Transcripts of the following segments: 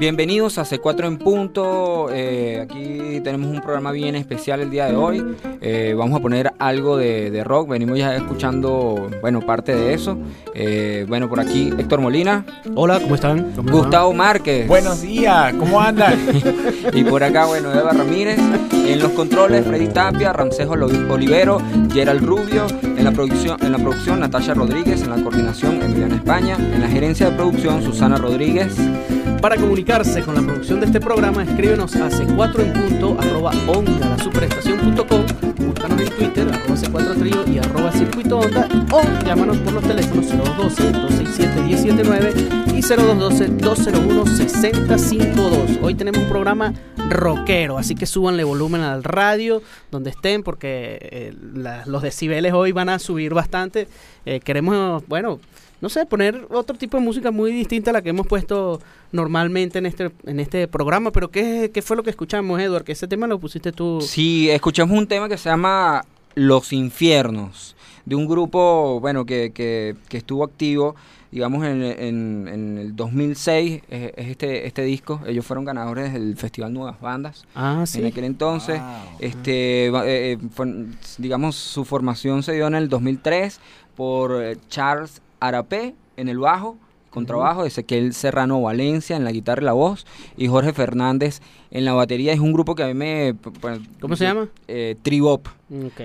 Bienvenidos a C4 en punto. eh, aquí tenemos un programa bien especial el día de hoy. Eh, vamos a poner algo de, de rock. Venimos ya escuchando, bueno, parte de eso. Eh, bueno, por aquí Héctor Molina, Hola, ¿cómo están? ¿Cómo les va? Gustavo Márquez. Buenos días, ¿cómo andan? Y por acá, bueno, Eva Ramírez. En los controles, Freddy Tapia, Ramsejo Lo- Olivero, Gerald Rubio. En la producción, en la producción Natalia Rodríguez. En la coordinación, Emiliana España. En la gerencia de producción, Susana Rodríguez. Para comunicarse con la producción de este programa, escríbenos a c4 en la superestación.com, búscanos en Twitter arroba c4 trío y arroba circuito onda o llámanos por los teléfonos 0212-267-1079 y 0212-201-6052. Hoy tenemos un programa rockero, así que súbanle volumen al radio donde estén porque eh, los decibeles hoy van a subir bastante. Eh, queremos, bueno, no sé, poner otro tipo de música muy distinta a la que hemos puesto normalmente en este, en este programa. Pero ¿qué, qué fue lo que escuchamos, Edward? Que ese tema lo pusiste tú. Sí, escuchamos un tema que se llama Los Infiernos, de un grupo, bueno, que, que, que estuvo activo, digamos, en, en- en el 2006, es, es este, este disco. Ellos fueron ganadores del Festival Nuevas Bandas. Ah, En sí. aquel entonces, Wow. este, eh, eh, fue- digamos, su formación se dio en el 2003 por eh, Charles Arapé en el bajo, contrabajo, Ezequiel Serrano Valencia en la guitarra y la voz, y Jorge Fernández en la batería. Es un grupo que a mí me... p- p- ¿Cómo se llama? Eh, Tribop.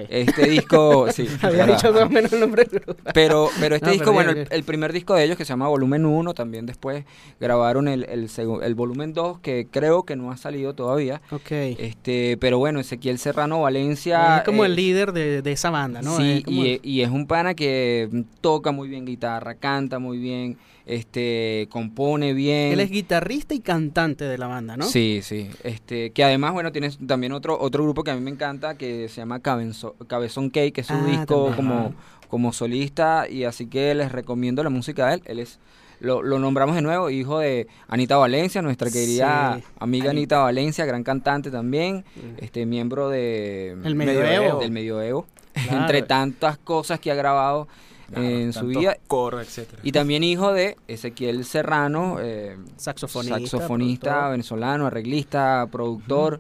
Este disco, sí. Había dicho más o menos el nombre. del grupo. Pero, pero este No, disco, pero bueno, el, primer disco de ellos que se llama Volumen 1, también después grabaron el, el, el Volumen 2, que creo que no ha salido todavía. Ok. Este, pero bueno, Ezequiel Serrano Valencia. es como eh, el líder de, de esa banda, ¿no? Sí, Es y, el- e- y es un pana que toca muy bien guitarra, canta muy bien, este, compone bien. él es guitarrista y cantante de la banda, ¿no? Sí, sí. Este, que además, bueno, tienes también otro otro grupo que a mí me encanta que se llama Cabenzo- Cabezón Cake, que es un Ah, disco también. como, como solista y así que les recomiendo la música de él. Él es lo, lo nombramos de nuevo, hijo de Anita Valencia, nuestra querida Sí. amiga Anita Valencia, gran cantante también, Mm. este miembro de El Medioevo. del Medioevo, Claro. entre tantas cosas que ha grabado Claro, en su vida. Coros, etcétera. Y también hijo de Ezequiel Serrano, eh, Saxofonista. saxofonista productor. venezolano, arreglista, productor.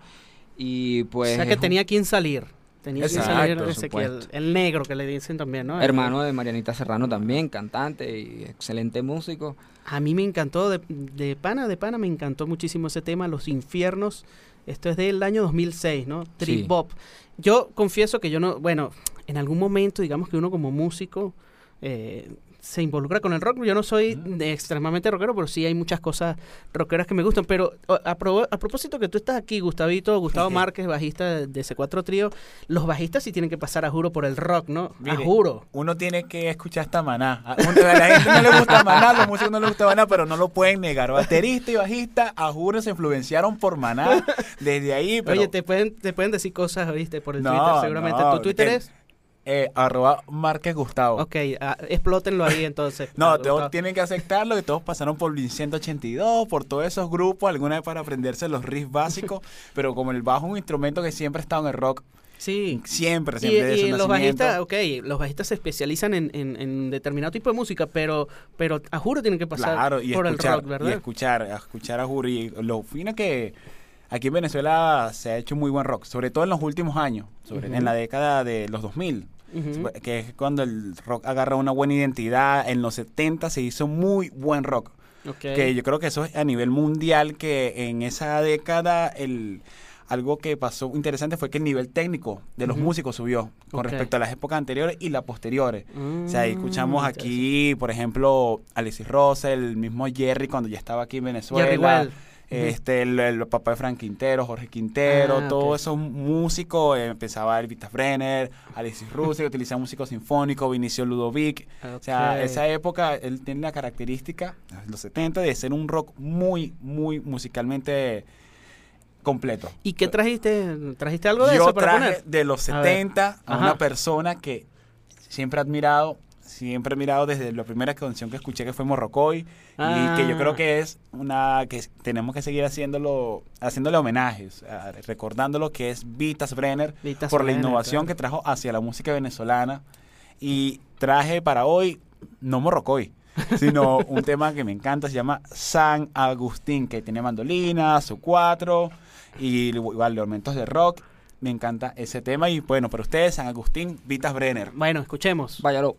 Y pues. o sea que tenía quien salir. Tenía quien Exacto, salir por Ezequiel. El negro que le dicen también, ¿no? Hermano de Marianita Serrano también, cantante y excelente músico. A mí me encantó, de, de pana, de pana, me encantó muchísimo ese tema, Los Infiernos. Esto es del año 2006, ¿no? Trip Sí. Bop. Yo confieso que yo no, bueno, en algún momento, digamos que uno como músico eh, se involucra con el rock. Yo no soy de extremadamente rockero, pero sí hay muchas cosas rockeras que me gustan. Pero a, a propósito que tú estás aquí, Gustavito, Gustavo Márquez, bajista de, de C4 Trío, los bajistas sí tienen que pasar a juro por el rock, ¿no? a juro. Uno tiene que escuchar esta maná. A, la gente no le gusta maná, los músicos no les gusta maná, pero no lo pueden negar. Baterista y bajista, a juro, se influenciaron por maná. Desde ahí, pero... Oye, te pueden, te pueden decir cosas, ¿viste? Por el No, Twitter, seguramente. no, ¿Tu Twitter es? Eh, arroba Márquez Gustavo. Ok, ah, explótenlo ahí entonces. No, todos tienen que aceptarlo, que todos pasaron por Blink 182, por todos esos grupos, alguna vez para aprenderse los riffs básicos, pero como el bajo es un instrumento que siempre ha estado en el rock, Sí. siempre, Y, siempre y su los bajistas, ok, los bajistas se especializan en, en- en determinado tipo de música, pero, pero a juro tienen que pasar Claro, y por escuchar, el rock, y ¿verdad? escuchar, a escuchar a Juri. Y Lo fino es que aquí en Venezuela se ha hecho muy buen rock, sobre todo en los últimos años, sobre, en la década de los 2000, Que es cuando el rock agarra una buena identidad. En los 70 se hizo muy buen rock. Que yo creo que eso es a nivel mundial, que en esa década el algo que pasó interesante fue que el nivel técnico de los músicos subió con respecto a las épocas anteriores y las posteriores. O sea, ahí Mm, escuchamos aquí, por ejemplo, Alexis Rosa, el mismo Jerry cuando ya estaba aquí en Venezuela. Jerry. Este, el, el papá de Frank Quintero, Jorge Quintero, Ah, todos esos músicos, eh, empezaba Elvita Brenner, Alexis Russo, que utiliza músico sinfónico, Vinicio Ludovic. O sea, esa época él tiene la característica, los 70, de ser un rock muy, muy musicalmente completo. ¿Y qué trajiste? ¿Trajiste algo de Yo eso para traje poner? de los A ver. 70 a, Ajá. una persona que siempre he admirado, siempre he admirado desde la primera canción que escuché que fue Morrocoy y que yo Ah. creo que es una que tenemos que seguir haciéndolo, haciéndole homenajes, a- recordando lo que es Vitas Brenner Vitas por la innovación claro. que trajo hacia la música venezolana y traje para hoy no Morrocoy. sino un tema que me encanta, se llama San Agustín, que tiene mandolina, su cuatro, y igual elementos de rock. Me encanta ese tema. Y bueno, para ustedes, San Agustín, Vitas Brenner. Bueno, escuchemos. Váyalo.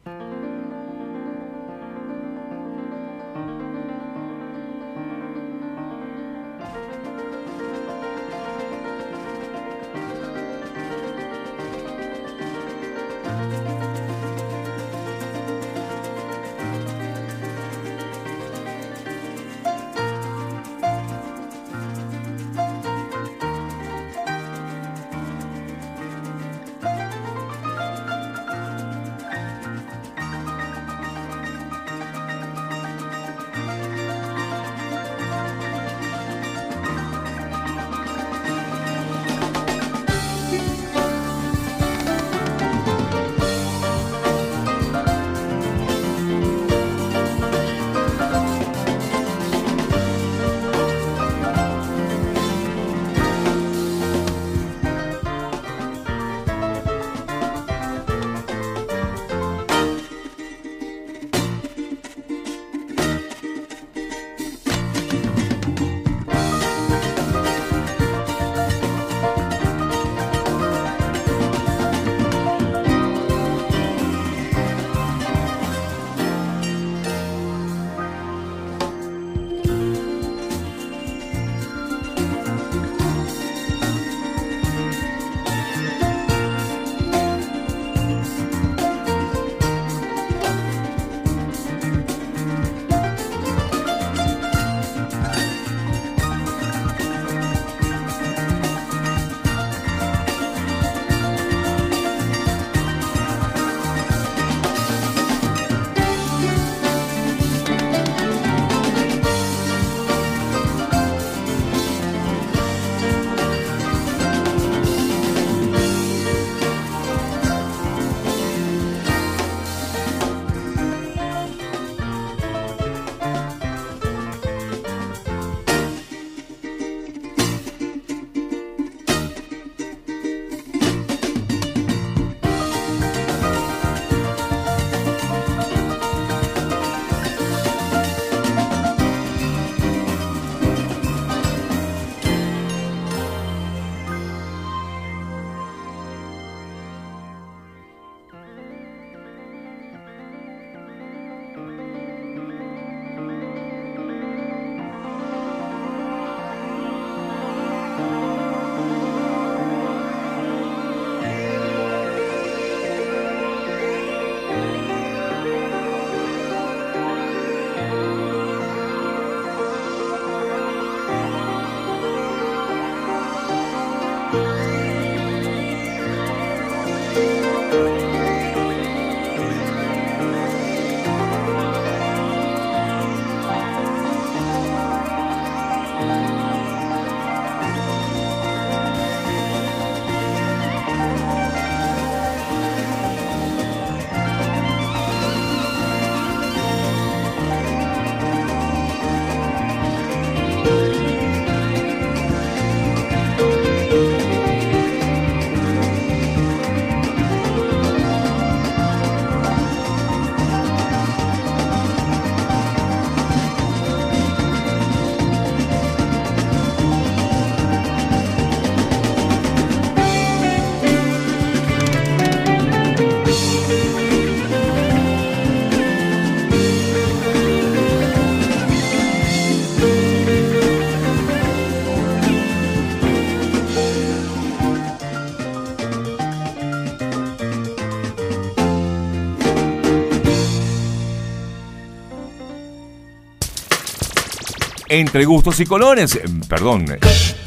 Entre gustos y colores, perdón,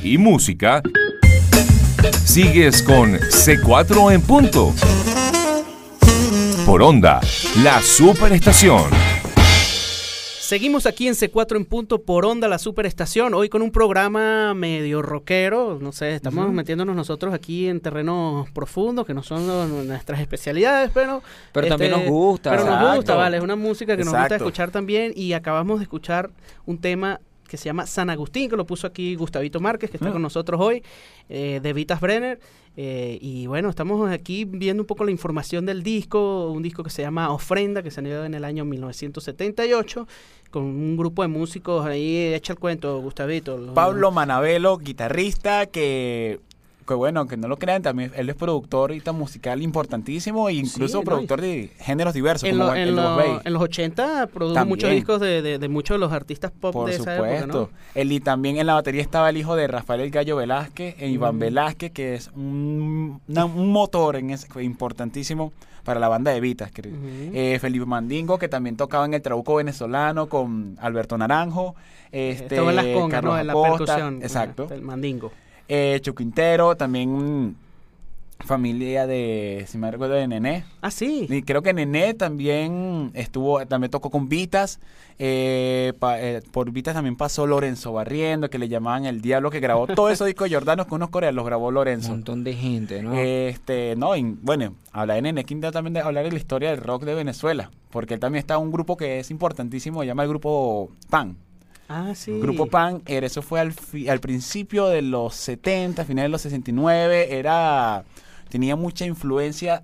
y música, sigues con C4 en punto. Por onda, la superestación. Seguimos aquí en C4 en punto por onda la superestación, hoy con un programa medio rockero, no sé, estamos metiéndonos nosotros aquí en terrenos profundos que no son lo- nuestras especialidades, pero... Pero también este, nos gusta. Pero nos gusta, vale, es una música que nos gusta escuchar también y acabamos de escuchar un tema que se llama San Agustín, que lo puso aquí Gustavito Márquez, que está Mm. con nosotros hoy, eh, de Vitas Brenner. eh, y bueno, estamos aquí viendo un poco la información del disco, un disco que se llama Ofrenda, que salió en el año 1978, con un grupo de músicos ahí, echa el cuento, Gustavito. los- Pablo Manabelo, guitarrista, que, que bueno, que no lo crean, también él es productor ahorita musical importantísimo e incluso Sí, ¿no? productor de géneros diversos, En, como lo- en, Los lo- Bay. en los 80 produjo También. muchos discos de, de- de muchos de los artistas pop Por de esa supuesto. época, ¿no? Él, y también en la batería estaba el hijo de Rafael El Gallo Velázquez e Iván Mm. Velázquez, que es un, una- un motor en ese, importantísimo para la banda de Vitas. que- eh, Felipe Mandingo, que también tocaba en el Trabuco venezolano con Alberto Naranjo. Este, Estuvo en las congas, Carlos ¿no? En la percusión. Exacto. El mandingo. Eh, Chuquintero, también familia de, si me recuerdo, de Nené. Ah, sí. Y creo que Nené también estuvo, también tocó con Vitas. eh, pa- eh, por Vitas también pasó Lorenzo Barriendo, que le llamaban El Diablo, que grabó todos esos discos jordanos con unos coreanos, los grabó Un Lorenzo. montón de gente, ¿no? Este, no, y bueno, hablar de Nené Quintana también de hablar de la historia del rock de Venezuela, porque él también está en un grupo que es importantísimo, se llama el grupo PAN. Ah, sí. Grupo PAN, era- eso fue al, fi- al principio de los 70, finales de los 69, era tenía mucha influencia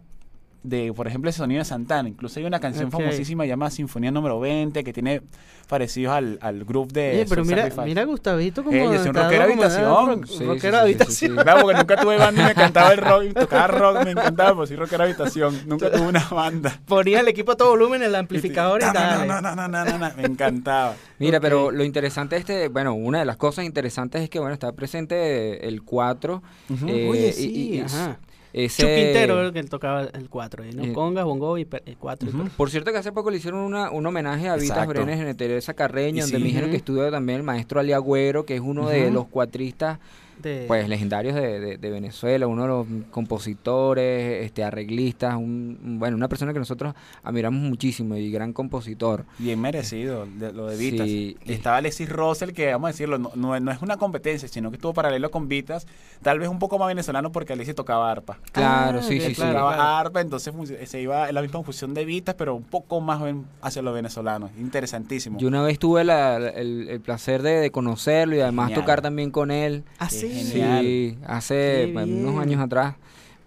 de, por ejemplo, ese sonido de Santana. Incluso hay una canción Ok. famosísima llamada Sinfonía número 20 que tiene parecidos al, al groove de Oye, pero mira, mira Gustavito como Ey, soy un rockero habitación. Sí, rockero sí, habitación. sí, sí. Claro, porque nunca tuve banda y me cantaba el rock, y tocaba rock, me encantaba, pero sí rockero de habitación. Nunca tuve una banda. Ponía el equipo a todo volumen, el amplificador y no, tal. no, no, no, no, no, no, me encantaba. Mira, Ok. pero lo interesante este, bueno, una de las cosas interesantes es que, bueno, está presente el 4. Ujú. eh, Oye, y- sí, y- y ajá. Ese- Chuquintero era el que tocaba el 4, ¿no? Eh, Congas, bongo y 4. Ujú. Por cierto que hace poco le hicieron una, un homenaje a Vitas. Brenes en Teresa Carreño, donde sí. me dijeron que estudió también el maestro Ali Agüero, que es uno de los cuatristas De, pues legendarios de, de- de Venezuela, uno de los compositores, este arreglistas, un, bueno, una persona que nosotros admiramos muchísimo y gran compositor. Bien merecido de- lo de Vitas. Sí. Y estaba Alexis Russell, que vamos a decirlo, no, no- no es una competencia, sino que estuvo paralelo con Vitas, tal vez un poco más venezolano porque Alexis tocaba arpa. Claro, Ah, sí, sí, sí. claro. tocaba arpa, entonces se iba en la misma función de Vitas, pero un poco más hacia los venezolanos. Interesantísimo. Yo una vez tuve la- el, el placer de, de conocerlo y además Genial. tocar también con él. Ah, Qué sí. genial. Sí, hace bueno, bien. unos años atrás.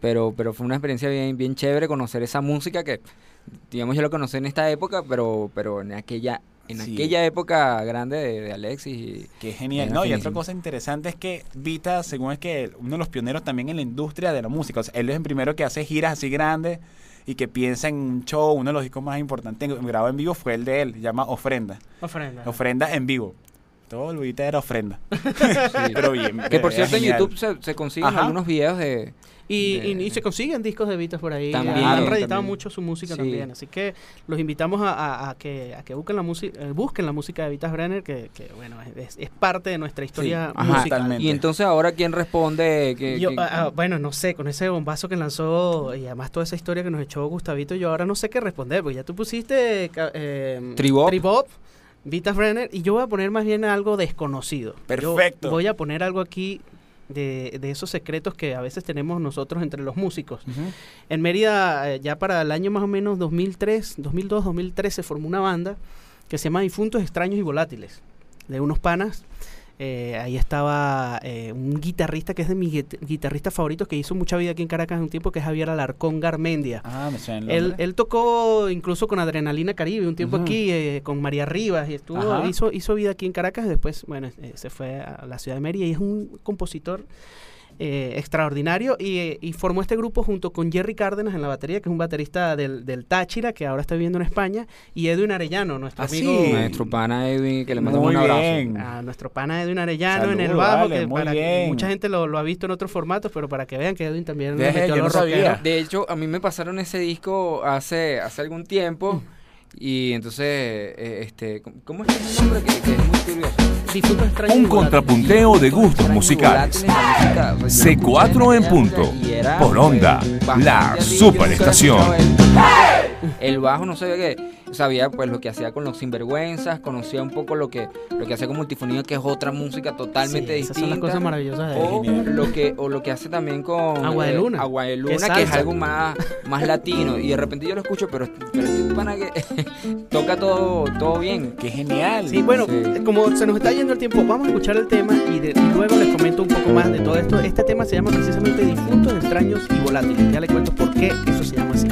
Pero, pero fue una experiencia bien, bien chévere conocer esa música que, digamos, yo lo conocí en esta época, pero, pero en aquella, en Sí. aquella época grande de, de Alexis. Y, Qué genial. No, y otra cosa interesante es que Vita, según es que uno de los pioneros también en la industria de la música. O sea, él es el primero que hace giras así grandes y que piensa en un show. Uno de los discos más importantes grabado en vivo fue el de él, se llama Ofrenda. Ofrenda. Ofrenda en vivo. Todo el Vita era ofrenda. sí. Pero bien. que por cierto en. YouTube se, se consiguen Ajá. algunos videos de... Y, de- y- y se consiguen discos de Vitas por ahí. También, Han reeditado también. mucho su música Sí. también. Así que los invitamos a, a- a que, a que busquen la música, eh, busquen la música de Vitas Brenner, que, que, bueno, es, es parte de nuestra historia Ajá, musical. totalmente. Y entonces ahora quién responde que, Yo, que- ah, ah, bueno, no sé, con ese bombazo que lanzó y además toda esa historia que nos echó Gustavito, yo ahora no sé qué responder, porque ya tú pusiste eh, Tribop. Tribop, Vitas Brenner, y yo voy a poner más bien algo desconocido. Yo Perfecto. voy a poner algo aquí de, de esos secretos que a veces tenemos nosotros entre los músicos. En Mérida, eh, ya para el año más o menos 2003, 2002, 2003, se formó una banda que se llama Difuntos Extraños y Volátiles, de unos panas. Eh, ahí estaba eh, un guitarrista que es de mis guit- guitarristas favoritos que hizo mucha vida aquí en Caracas en un tiempo, que es Javier Alarcón Garmendia. Ah, me suena el Él, él tocó incluso con Adrenalina Caribe un tiempo aquí, eh, con María Rivas, y estuvo, Ajá. hizo, hizo vida aquí en Caracas, y después, bueno, eh, se fue a la ciudad de Mérida y es un compositor eh, extraordinario y, eh, y formó este grupo junto con Jerry Cárdenas en la batería, que es un baterista del, del Táchira, que ahora está viviendo en España, y Edwin Arellano, nuestro Ah, amigo... sí. Nuestro pana Edwin, que le mandamos un abrazo. bien. A nuestro pana Edwin Arellano en el bajo, vale, que para que- mucha gente lo, lo ha visto en otros formatos, pero para que vean que Edwin también Deje, metió yo los no sabía. De hecho, a mí me pasaron ese disco hace, hace algún tiempo Y entonces, eh, este, ¿cómo es que es nombre? Que, que es muy curioso. Difuntos extraños Un contrapunteo de gustos musicales. música, o sea, yo C4 escuché en punto. Por onda, pues, la superestación. escuchado El, bajo no sabía que sabía pues lo que hacía con los sinvergüenzas, conocía un poco lo que lo que hacía con multifonía que es otra música totalmente Sí, esas distinta. son las cosas maravillosas de o Genial. lo que o lo que hace también con Agua de eh, Luna. Agua de Que Luna es que es algo más más latino y de repente yo lo escucho pero, pero este pana que toca todo todo bien ¡Qué genial! Sí, bueno, Sí. eh, como se nos está yendo el tiempo, vamos a escuchar el tema y, de- y luego les comento un poco más de todo esto. Este tema se llama precisamente Difuntos, Extraños y Volátiles. Ya les cuento por qué eso se llama así.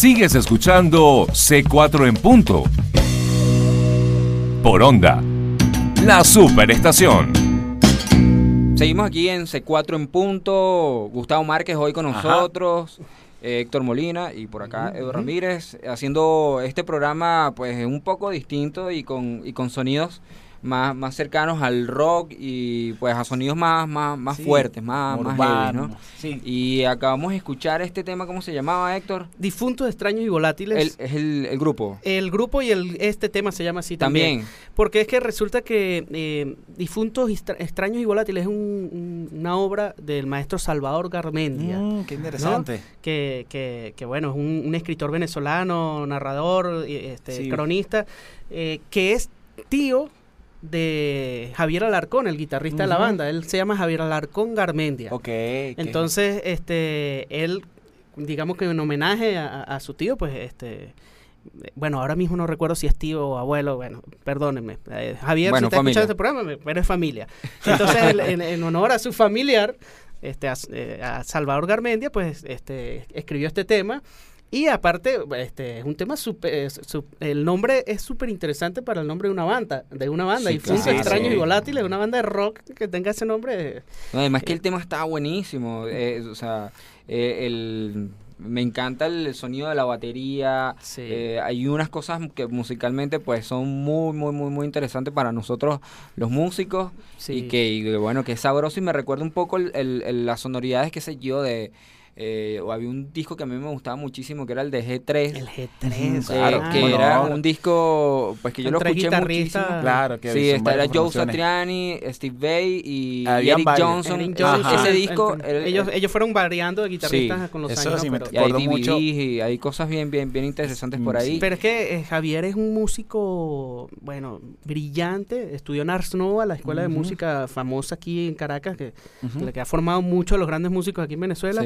Sigues escuchando C4 en punto. Por onda. La superestación. Seguimos aquí en C4 en punto. Gustavo Márquez hoy con nosotros. eh, Héctor Molina y por acá Edu Ramírez haciendo este programa pues un poco distinto y con, y con sonidos más, más cercanos al rock y pues a sonidos más, más, más Sí, fuertes, más, más heavy, ¿no? sí. Y acabamos de escuchar este tema, ¿cómo se llamaba Héctor? Difuntos, extraños y volátiles. El, es el, el grupo. El grupo y el, este tema se llama así también. También. Porque es que resulta que eh, Difuntos, Extra- extraños y volátiles es un- un- una obra del maestro Salvador Garmendia. Mm, qué interesante. Que, que- que, bueno, es un, un escritor venezolano, narrador, este, Sí. cronista, eh, que es tío de Javier Alarcón, el guitarrista de la banda. Él se llama Javier Alarcón Garmendia. Ok. qué- Entonces, este, él, digamos que en homenaje a, a- su tío, pues, este, bueno, ahora mismo no recuerdo si es tío o abuelo, bueno, perdónenme. eh, Javier, Bueno, si está familia. escuchando este programa, pero es familia. Entonces, él, en, en honor a su familiar, este, a, eh, a Salvador Garmendia, pues, este, escribió este tema. Y aparte, este, es un tema súper, es- su- el nombre es súper interesante para el nombre de una banda, de una banda, Sí, Difuntos, claro. Extraños y Volátiles, una banda de rock que tenga ese nombre. No, además que el tema está buenísimo. eh, o sea, eh, el, me encanta el sonido de la batería. Sí. eh, hay unas cosas que musicalmente pues son muy, muy, muy, muy interesantes para nosotros los músicos. Sí. Y que, y que, bueno, que es sabroso y me recuerda un poco el, el- el- las sonoridades, qué sé yo, de... eh, o había un disco que a mí me gustaba muchísimo que era el de G3. El G3, Ujú, eh, claro, que era no. un disco pues que yo lo escuché muchísimo Claro, que sí esta era Joe. Satriani Steve Vai y Eric. Johnson Eric Ese- Johnson, ese el- disco el- el- ellos, el- ellos fueron variando de guitarristas Sí, con los años. sí Pero, y hay Recuerdo DVDs mucho- y hay cosas bien bien bien interesantes por ahí pero es que eh, Javier es un músico, bueno, brillante. Estudió en Ars Nova, la escuela de música famosa aquí en Caracas, que, Ujú. la que ha formado muchos de los grandes músicos aquí en Venezuela.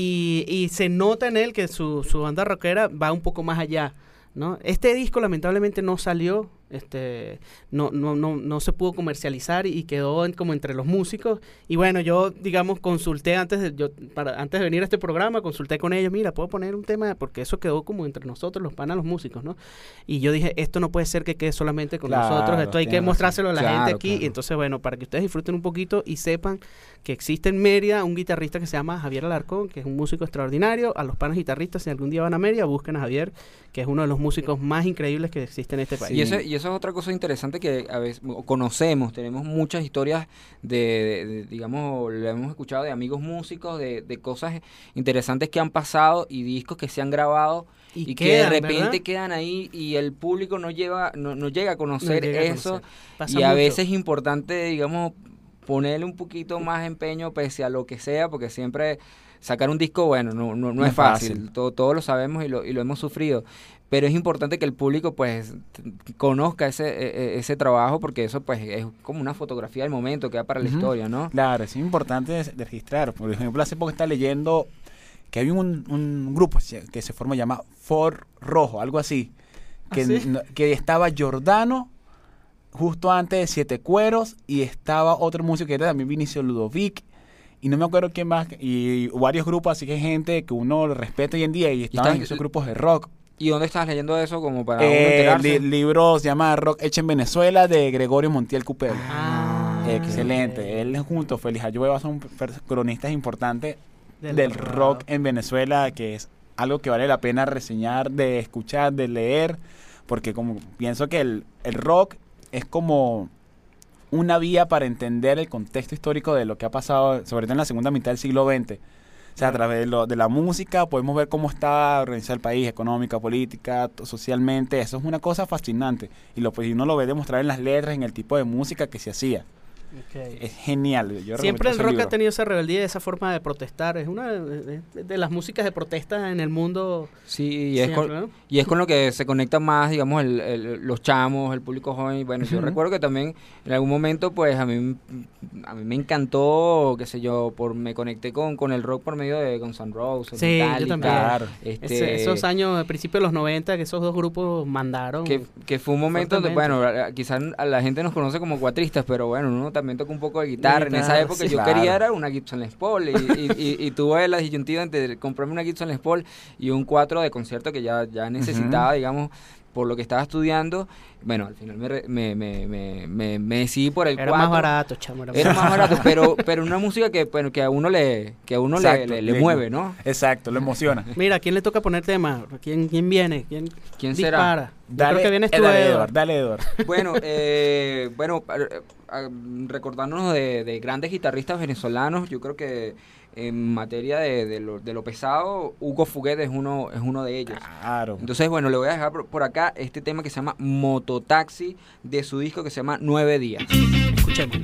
Y, y se nota en él que su, su banda rockera va un poco más allá. ¿no? Este disco lamentablemente no salió, este, no, no, no, no se pudo comercializar y quedó en- como entre los músicos. Y bueno, yo, digamos, consulté antes de, yo, para, antes de venir a este programa, consulté con ellos, mira, puedo poner un tema, porque eso quedó como entre nosotros, los panas, los músicos, ¿no? Y yo dije, esto no puede ser que quede solamente con Claro, nosotros, esto hay que razón. mostrárselo a la gente aquí. claro. Y entonces, bueno, para que ustedes disfruten un poquito y sepan que existe en Mérida un guitarrista que se llama Javier Alarcón, que es un músico extraordinario. A los panas guitarristas, si algún día van a Mérida, busquen a Javier, que es uno de los músicos más increíbles que existe en este país. Y, eso, y eso es otra cosa interesante que a veces conocemos, tenemos muchas historias de, de- de, digamos, lo hemos escuchado de amigos músicos, de, de cosas interesantes que han pasado y discos que se han grabado y, que de repente ¿verdad? quedan ahí y el público no lleva no, no llega a conocer llega a eso conocer. Y a mucho. veces es importante, digamos, ponerle un poquito más empeño pese a lo que sea, porque siempre sacar un disco, bueno, no, no, no No es fácil, fácil. todo, todos lo sabemos y lo, y lo hemos sufrido, pero es importante que el público pues conozca ese, e- e- ese trabajo porque eso pues es como una fotografía del momento, queda para la historia, ¿no? Claro, es importante registrar. Por ejemplo, hace poco estaba leyendo que hay un, un grupo que se forma, llama For Rojo, algo así. Que, ¿Ah, sí? no- que estaba Giordano justo antes de Siete Cueros y estaba otro músico que era también Vinicio Ludovic. Y no me acuerdo quién más. Y varios grupos, así que hay gente que uno respeta hoy en día y estaban en estás- esos grupos de rock. ¿Y dónde estás leyendo eso como para Eh, li- libro se llama Rock Hecho en Venezuela de Gregorio Montiel Cupelo. Ah, Excelente. ok. Él junto a Félix Ayueva son cronistas importantes Del del, rock. rock en Venezuela, que es algo que vale la pena reseñar, de escuchar, de leer, porque como pienso que el, el rock es como una vía para entender el contexto histórico de lo que ha pasado, sobre todo en la segunda mitad del siglo XX. Sea, a través de, lo- de la música podemos ver cómo está organizado el país, económica, política, socialmente. Eso es una cosa fascinante. Y lo, pues, uno lo ve demostrar en las letras, en el tipo de música que se hacía. Ok. Es genial. Yo Siempre el rock libro. ha tenido esa rebeldía y esa forma de protestar. Es una de, de- de las músicas de protesta en el mundo. Sí, y es, siempre, con, ¿no? y es con lo que se conecta más, digamos, el, el- los chamos, el público joven. Bueno, yo Ujú. recuerdo que también en algún momento, pues a mí, a mí me encantó, qué sé yo, por me conecté con, con el rock por medio de Guns N' Roses, Sí, yo Metallica, también. Claro. este, Ese- esos años, principios de los 90, que esos dos grupos mandaron. que, que fue un momento donde, Fuertemente. bueno, quizás la gente nos conoce como cuatristas, pero bueno, uno también toca un poco de guitarra. en esa época sí. yo Claro. quería era una Gibson Les Paul y, y, y- y tuve la disyuntiva entre comprarme una Gibson Les Paul y un 4 de concierto que ya, ya necesitaba, digamos, por lo que estaba estudiando, bueno, al final me, re- me, me, me, me- me decidí por el Era 4. más barato, chamo. Era, Era más barato, pero, pero una música que, bueno, que a uno le, que a uno le, Exacto, le- le le- mueve, ¿no? Exacto, lo emociona. Mira, ¿a quién le toca poner tema? ¿Quién, quién viene? ¿Quién, ¿Quién será? dispara? Yo Dale, creo que vienes tú, dale, Edward. Dale, Edward. Bueno, eh, bueno, recordándonos de, de grandes guitarristas venezolanos, yo creo que en materia de, de lo, de lo pesado, Hugo Fuguet es uno, es uno de ellos. Claro. Entonces, bueno, le voy a dejar por, por acá este tema que se llama Mototaxi de su disco que se llama Nueve Días. Escuchemos.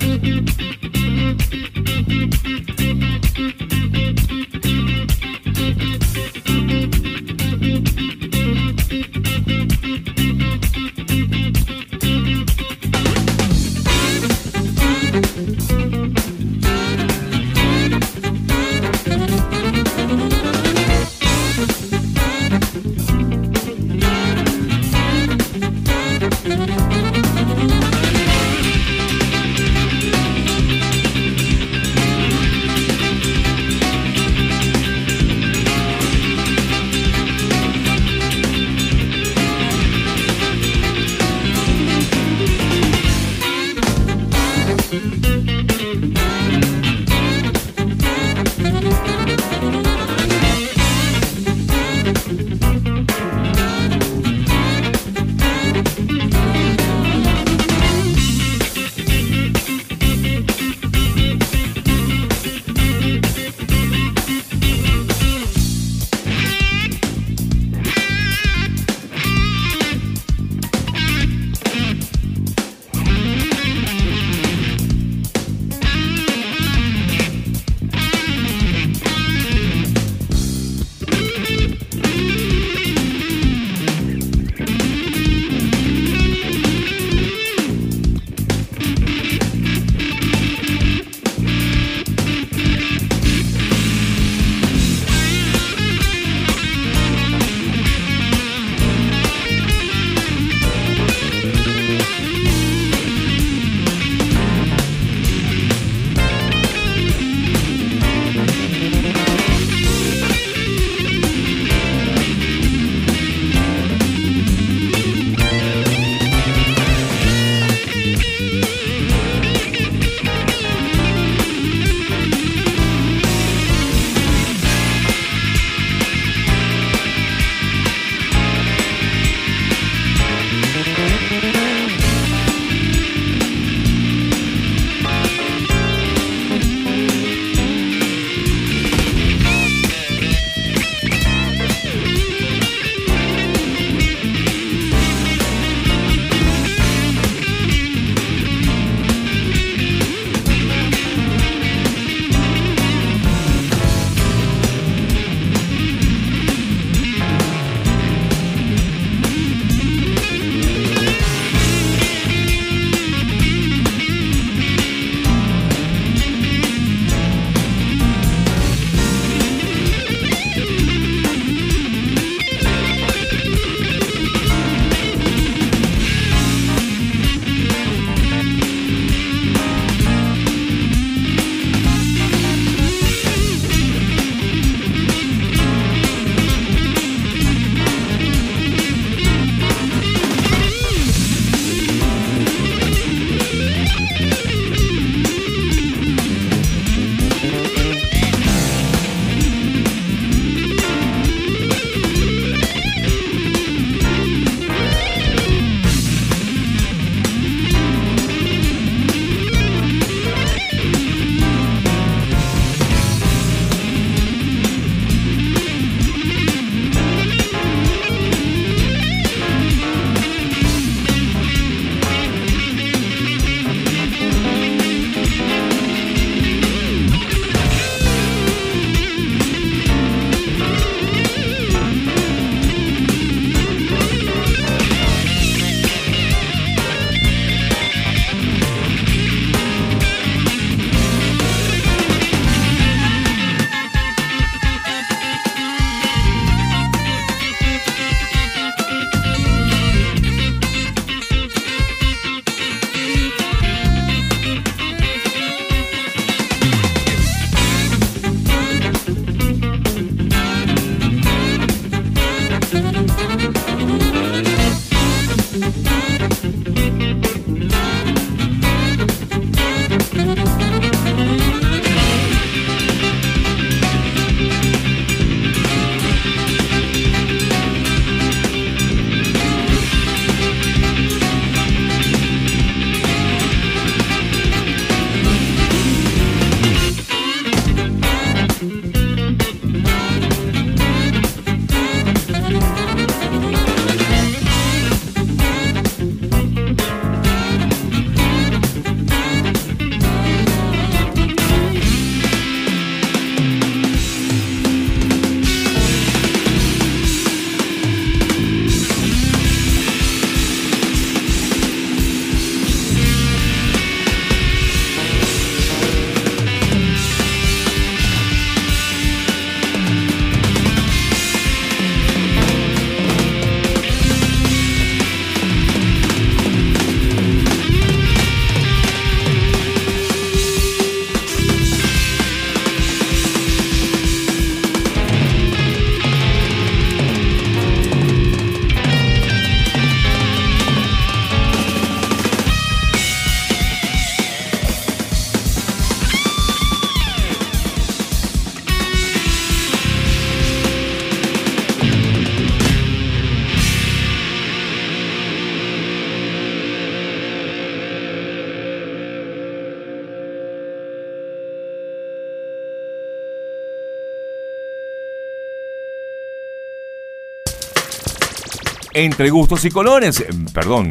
Entre gustos y colores, eh, perdón,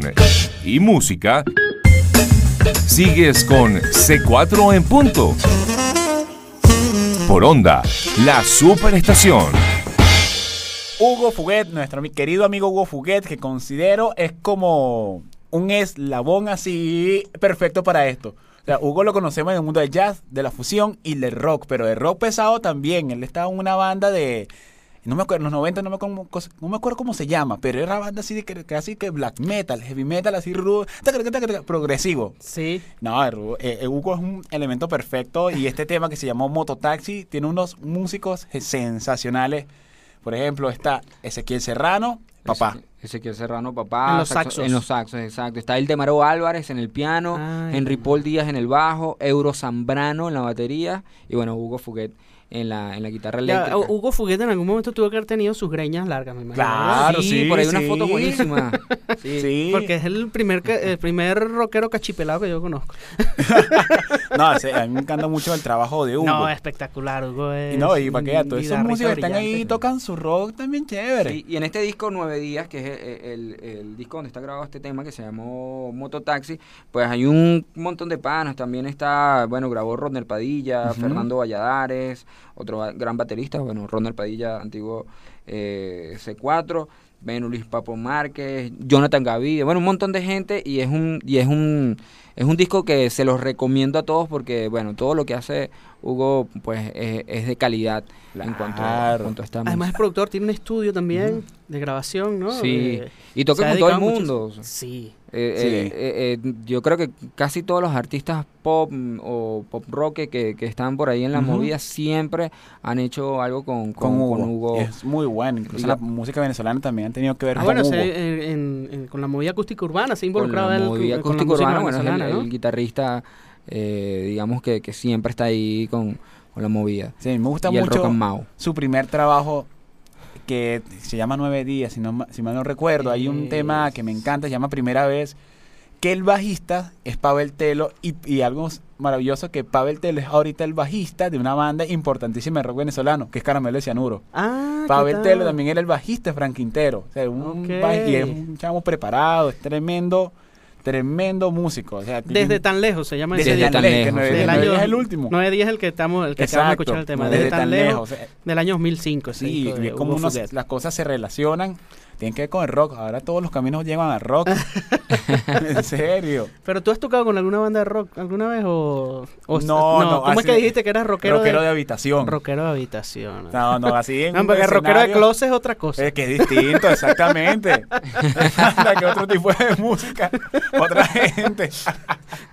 y música, sigues con C4 en punto. Por onda, la superestación. Hugo Fuguet, nuestro querido amigo Hugo Fuguet, que considero es como un eslabón así perfecto para esto. O sea, Hugo lo conocemos en el mundo del jazz, de la fusión y del rock, pero de rock pesado también. Él estaba en una banda de. No me acuerdo, en los 90 no me, acuerdo, cómo- no me acuerdo cómo se llama, pero era banda así de que- casi que black metal, heavy metal, así rudo, progresivo. Sí. No, eh, eh, Hugo es un elemento perfecto y este tema que se llamó Mototaxi tiene unos músicos sensacionales. Por ejemplo, está Ezequiel Serrano, papá. Ezequiel Serrano, papá. En los saxo- saxos. En los saxos, exacto. Está el Demaro Álvarez en el piano, Ay, Henry. Paul Díaz en el bajo, Euro Zambrano en la batería y bueno, Hugo Fuguet en la, en la guitarra Ya, eléctrica. Hugo Fuguete en algún momento tuvo que haber tenido sus greñas largas, me imagino. Claro, sí, sí, por ahí una sí. foto buenísima. Sí. Sí. Porque es el primer, el primer rockero cachipelado que yo conozco. No, a mí me encanta mucho el trabajo de Hugo. No, espectacular, Hugo es y no, y para que vean, un todos esos músicos que están ahí brillante. tocan su rock también chévere. Sí, y en este disco Nueve Días, que es el, el- el disco donde está grabado este tema que se llamó Mototaxi, pues hay un montón de panas. También está, bueno, grabó Rodner Padilla. Fernando Valladares, otro gran baterista, bueno, Rodner Padilla, antiguo eh, C4, bueno, Luis Papo Márquez, Jonathan Gavide, bueno, un montón de gente y es un, y es un, es un disco que se los recomiendo a todos porque, bueno, todo lo que hace Hugo, pues, es, es de calidad en cuanto, en Claro. cuanto a esta Además es productor, tiene un estudio también de grabación, ¿no? Sí, Eh, y toca con todo el mundo. Sí. Eh, Sí. eh, eh, eh, yo creo que casi todos los artistas pop mm, o pop rock que, que, que están por ahí en la Ujú. movida siempre han hecho algo con, con, con, Hugo. con Hugo. Es muy bueno. Incluso la música venezolana también han tenido que ver Ah, con bueno, Hugo. se- en- en- con la movida acústica urbana se ha con involucrado la movida con- la acústico música urbana, bueno, es el, venezolana, ¿no? el guitarrista, eh, digamos que, que siempre está ahí con, con la movida. Sí, me gusta y el mucho rock and mau. su primer trabajo que se llama Nueve Días, si, no, ma- si mal no recuerdo. Hay un tema que me encanta, se llama Primera Vez, que el bajista es Pavel Telo y, y algo maravilloso que Pavel Telo es ahorita el bajista de una banda importantísima de rock venezolano, que es Caramelo de Cianuro. Ah, ¿qué Pavel? Telo también era el bajista de Frank Quintero. O sea, un Ok. ba- y es un chamo preparado, es tremendo, tremendo músico. O sea, Desde tan lejos se llama desde Desde tan lejos, es el último. 9-10 es el que estamos, el que acabamos de escuchar el tema. desde Desde, tan, lejos, o sea, del año 2005. ese Sí, es como Hugo uno- Fuguet. las cosas se relacionan. Tienen que ver con el rock. Ahora todos los caminos llevan al rock. en serio. Pero tú has tocado con alguna banda de rock alguna vez o, o- No, no, ¿Cómo es que dijiste que eras rockero, Rockero de de, habitación. rockero de habitación? No, no, así en No, porque rockero de closet es otra cosa. Es que es distinto, exactamente. Que otro tipo de música, otra gente.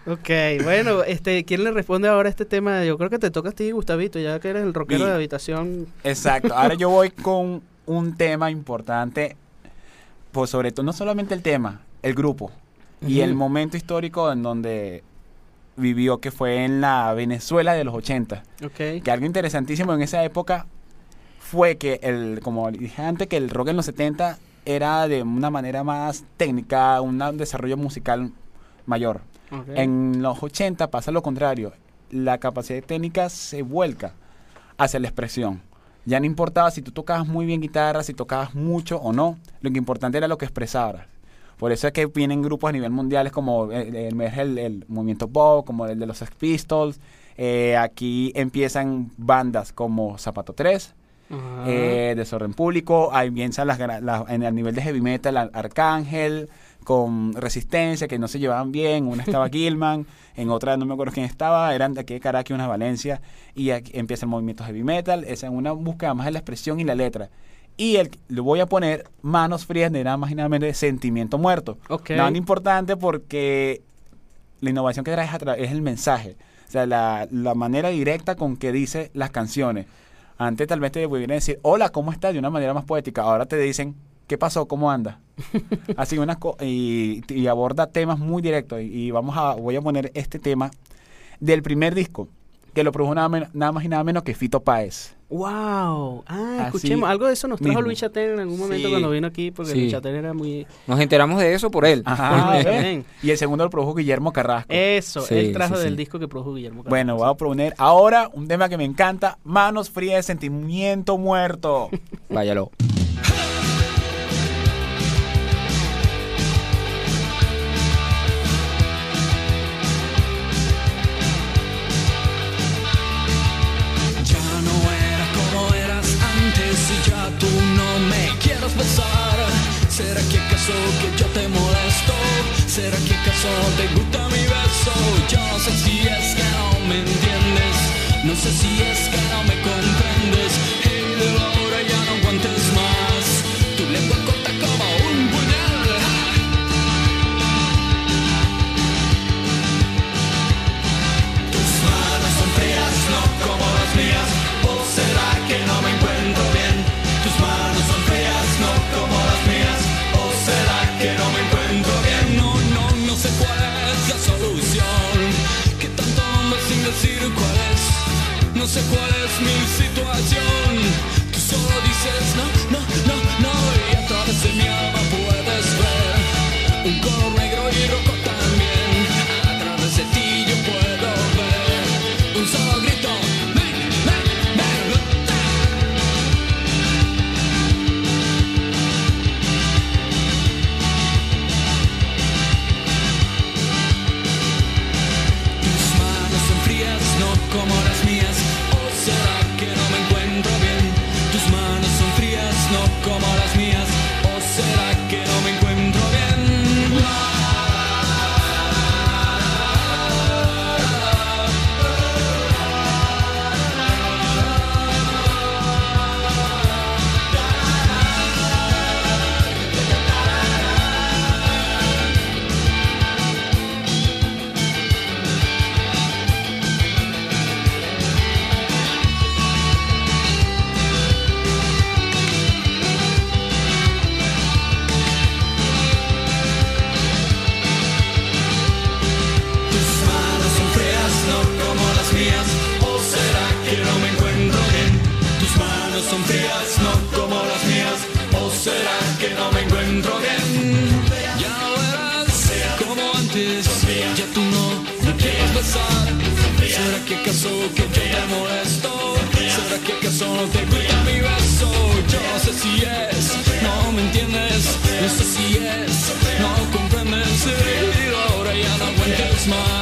Ok, bueno, este, ¿quién le responde ahora a este tema? Yo creo que te toca a ti, Gustavito, ya que eres el rockero de habitación. Exacto. Ahora yo voy con un tema importante, pues sobre todo, no solamente el tema, el grupo y Ujú. el momento histórico en donde vivió, que fue en la Venezuela de los 80. Ok. Que algo interesantísimo en esa época fue que, el, como dije antes, que el rock en los 70 era de una manera más técnica, un desarrollo musical mayor. ok. En los 80 pasa lo contrario. La capacidad técnica se vuelca hacia la expresión. Ya no importaba si tú tocabas muy bien guitarra, si tocabas mucho o no. Lo que importante era lo que expresaras. Por eso es que vienen grupos a nivel mundial como el, el, el- el movimiento pop, como el de los Sex Pistols. Eh, aquí empiezan bandas como Zapato 3, Ajá. eh, Desorden Público, ahí piensan las, las- en el nivel de heavy metal, Ar- Arcángel, con Resistencia, que no se llevaban bien, una estaba Gilman, en otra no me acuerdo quién estaba, eran de aquí de Caracas, una Valencia, y aquí empieza el movimiento heavy metal, es en una búsqueda más de la expresión y la letra. Y el, le voy a poner manos frías de nada más y nada menos de Sentimiento Muerto. Ok. Nada importante porque la innovación que trae es, a es el mensaje. O sea, la, la manera directa con que dice las canciones. Antes tal vez te pudieran decir, hola, ¿cómo estás? De una manera más poética. Ahora te dicen, ¿qué pasó? ¿Cómo andas? Así unas y, y aborda temas muy directos. Y, y vamos a, voy a poner este tema del primer disco, que lo produjo nada, más y nada menos que Fito Páez. Wow. Ah, Así escuchemos. Algo de eso nos trajo mismo. Luis Chatén en algún momento Sí. cuando vino aquí, porque Sí. Luis Chatén era muy. Nos enteramos de eso por él. Ajá. Y el segundo lo produjo Guillermo Carrasco. Eso, Sí, él trajo sí, del sí. disco que produjo Guillermo. Bueno, Carrasco. voy a proponer ahora un tema que me encanta, Manos Frías de Sentimiento Muerto. Váyalo. Frías, no como las mías. ¿O será que no me encuentro bien? Ya verás, como antes, ya tú no me quieres besar. ¿Será que acaso que yo te molesto? ¿Será que acaso no te gusta mi beso? Yo no sé si es, no me entiendes. No sé si es, no comprendes. Y ahora ya no aguantes más.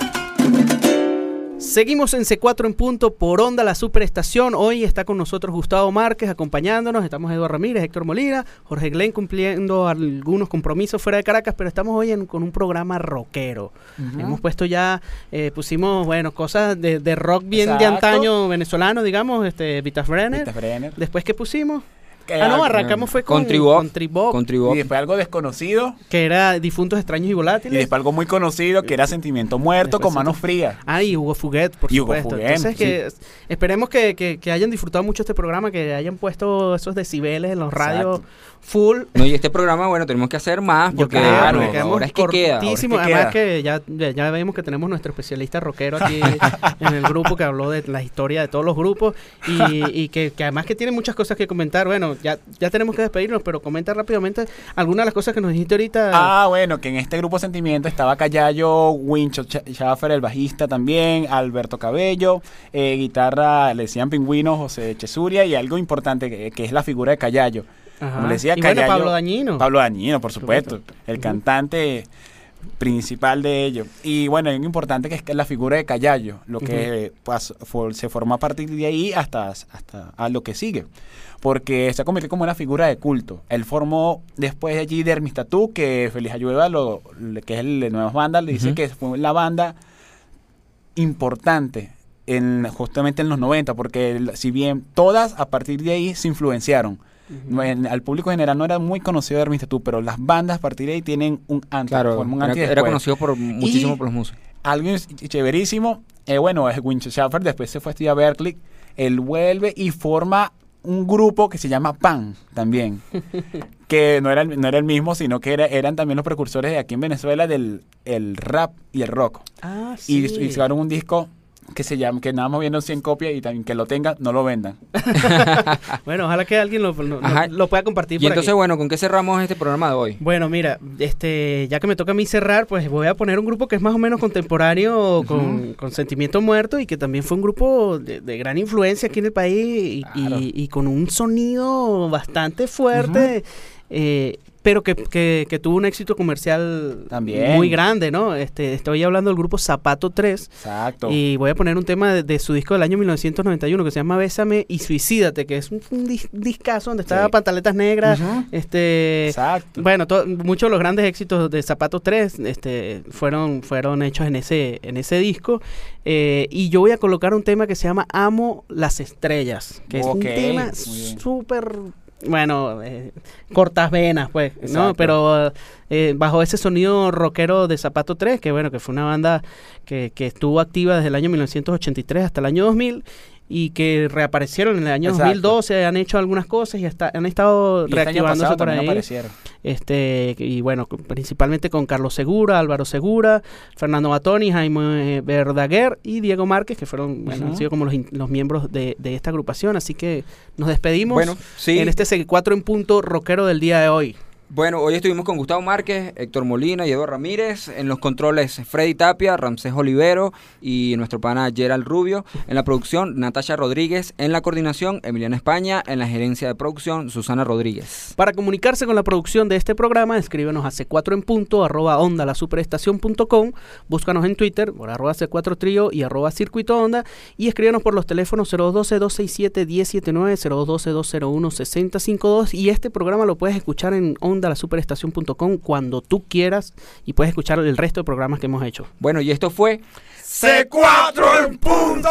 Seguimos en C4 en punto por Onda La Superestación. Hoy está con nosotros Gustavo Márquez acompañándonos. Estamos Eduardo Ramírez, Héctor Molina, Jorge Glenn cumpliendo algunos compromisos fuera de Caracas, pero estamos hoy en- con un programa rockero. Hemos puesto ya, eh, pusimos, bueno, cosas de, de rock bien de antaño venezolano, digamos, este, Vitas Brenner. Vita Brenner. Después que pusimos. Ah, no, arrancamos fue con, Con Tribop. con Tribop, Con Tribop. Y después algo desconocido. que era Difuntos Extraños y Y Volátiles. después algo muy conocido que era Sentimiento Muerto Después con manos frías. Ah, y Hugo Fuguet, por Y Hugo supuesto. Fuguet, Entonces, que esperemos que, que- que hayan disfrutado mucho este programa, que hayan puesto esos decibeles en los radios full. No, y este programa, bueno, tenemos que hacer más porque claro, ahora es que queda. ahora es cortísimo. que Además queda. que ya, ya, ya vemos que tenemos nuestro especialista rockero aquí en el grupo que habló de la historia de todos los grupos y, y que, que además que tiene muchas cosas que comentar. Bueno, ya, ya tenemos que despedirnos, pero comenta rápidamente algunas de las cosas que nos dijiste ahorita. Ah, bueno, que en este grupo Sentimiento estaba Callayo, Wincho Ch- Schaffer, el bajista también, Alberto Cabello, eh, guitarra, le decían Pingüino, José Chesuria, y algo importante que, que es la figura de Callayo. Ajá. Como le decía, y bueno, Callayo- Pablo Dañino. Pablo Dañino, por supuesto, supuesto. el cantante principal de ello. Y bueno, hay algo importante que es que la figura de Callayo, lo que for- se formó a partir de ahí hasta, hasta a lo que sigue. Porque se ha convertido como una figura de culto. Él formó después de allí Dermis Tattoo, que Feliz Ayueva, lo, que es el de Nuevas Bandas, le dice Ujú. que fue la banda importante en, justamente en los 90, porque si bien todas a partir de ahí se influenciaron. En- al público general no era muy conocido de Hermes pero las bandas a partir de ahí tienen un antes, Claro, un era, antes conocido por muchísimo Y- por los músicos. Algo ch- chéverísimo, eh, bueno, es Winchester Schaffer, después se fue a estudiar a Berkeley, él vuelve y forma un grupo que se llama PAN también, que no era, el- no era el mismo, sino que era- eran también los precursores de aquí en Venezuela del el rap y el rock. Ah, Y, sí. y sacaron un disco que se llama, que nada más viendo 100 copias y también que lo tengan, no lo vendan. Bueno, ojalá que alguien lo, lo- lo pueda compartir Y por entonces, aquí. bueno, ¿con qué cerramos este programa de hoy? Bueno, mira, este, ya que me toca a mí cerrar, pues voy a poner un grupo que es más o menos contemporáneo con, con Sentimiento Muerto y que también fue un grupo de, de gran influencia aquí en el país y, Claro. y- y con un sonido bastante fuerte, eh, pero que, que- que tuvo un éxito comercial También. muy grande, ¿no? Este, estoy hablando del grupo Zapato 3 Exacto. y voy a poner un tema de, de su disco del año 1991 que se llama Bésame y Suicídate, que es un, un dis- discazo donde estaba Sí. Pantaletas Negras, este... Exacto. Bueno, to- muchos de los grandes éxitos de Zapato 3 este, fueron, fueron hechos en ese, en ese disco. eh, y yo voy a colocar un tema que se llama Amo las Estrellas, que es un tema súper, bueno, eh, cortas venas, pues, ¿no? Pero eh, bajo ese sonido rockero de Zapato 3, que bueno, que fue una banda que, que estuvo activa desde el año 1983 hasta el año 2000 y que reaparecieron en el año Exacto. 2012, han hecho algunas cosas y hasta, han estado Y este reactivándose pasado por ahí. Este, y bueno, principalmente con Carlos Segura, Álvaro Segura, Fernando Batoni, Jaime eh, Verdaguer y Diego Márquez, que fueron, bueno, han sido como los, los miembros de, de esta agrupación. Así que nos despedimos Bueno, sí. en este 4 en punto rockero del día de hoy. Bueno, hoy estuvimos con Gustavo Márquez, Héctor Molina y Eduardo Ramírez. En los controles, Freddy Tapia, Ramsés Olivero y nuestro pana Gerald Rubio. En la producción, Natasha Rodríguez. En la coordinación, Emiliana España. En la gerencia de producción, Susana Rodríguez. Para comunicarse con la producción de este programa, escríbenos a c4 en punto, arroba onda la superestación.com, búscanos en Twitter por arroba c4 trío y arroba circuito onda y escríbenos por los teléfonos 012-267-1079, 012-201-6052 y este programa lo puedes escuchar en onda la superestación.com cuando tú quieras y puedes escuchar el resto de programas que hemos hecho. Bueno, y esto fue C4 en punto.